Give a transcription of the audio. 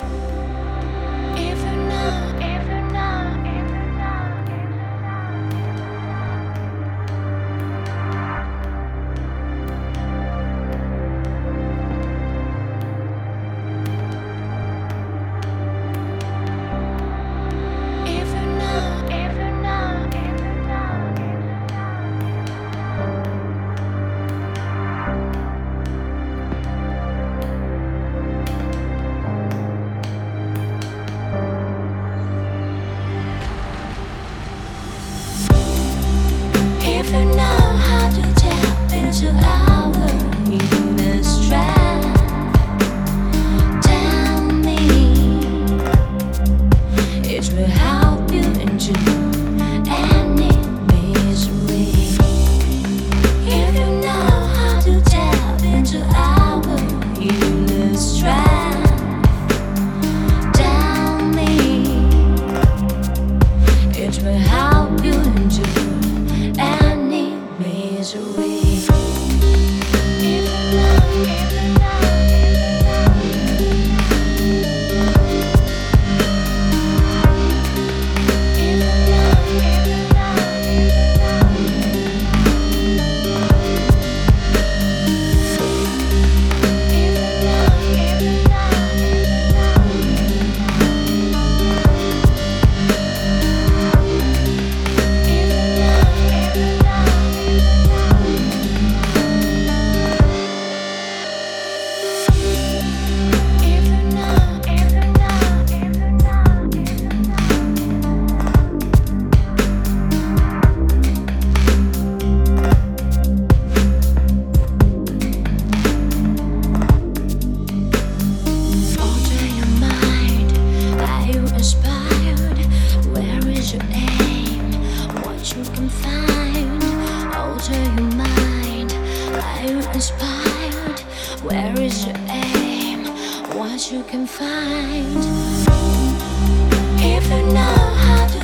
Peace. I'm inspired. Where is your aim? What you can find? If you know how to.